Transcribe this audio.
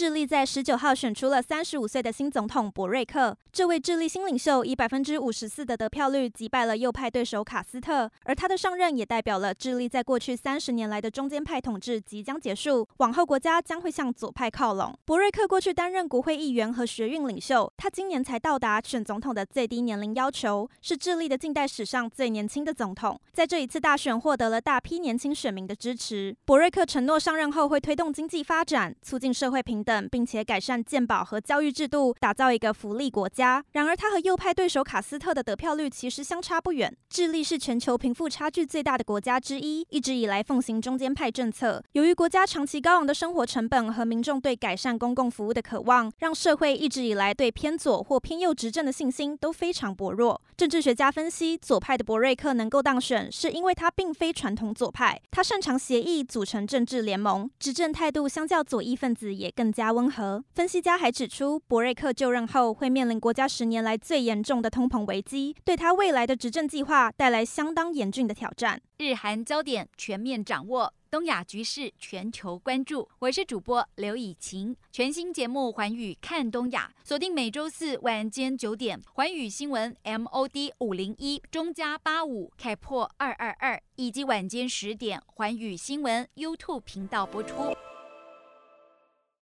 智利在十九号选出了三十五岁的新总统博瑞克。这位智利新领袖以百分之五十四的得票率击败了右派对手卡斯特，而他的上任也代表了智利在过去三十年来的中间派统治即将结束，往后国家将会向左派靠拢。博瑞克过去担任国会议员和学运领袖，他今年才到达选总统的最低年龄要求，是智利的近代史上最年轻的总统。在这一次大选获得了大批年轻选民的支持。博瑞克承诺上任后会推动经济发展，促进社会平等，并且改善健保和教育制度，打造一个福利国家。然而，他和右派对手卡斯特的得票率其实相差不远。智利是全球贫富差距最大的国家之一，一直以来奉行中间派政策。由于国家长期高昂的生活成本和民众对改善公共服务的渴望，让社会一直以来对偏左或偏右执政的信心都非常薄弱。政治学家分析，左派的博瑞克能够当选，是因为他并非传统左派，他擅长协议，组成政治联盟，执政态度相较左翼分子也更加温和。分析家还指出，博瑞克就任后会面临国家十年来最严重的通膨危机，对他未来的执政计划带来相当严峻的挑战。日韩焦点全面掌握，东亚局势全球关注。我是主播刘以晴，全新节目《寰宇看东亚》，锁定每周四晚间九点，寰宇新闻 MOD 五零一中加八五开破二二二，以及晚间十点，寰宇新闻 YouTube 频道播出。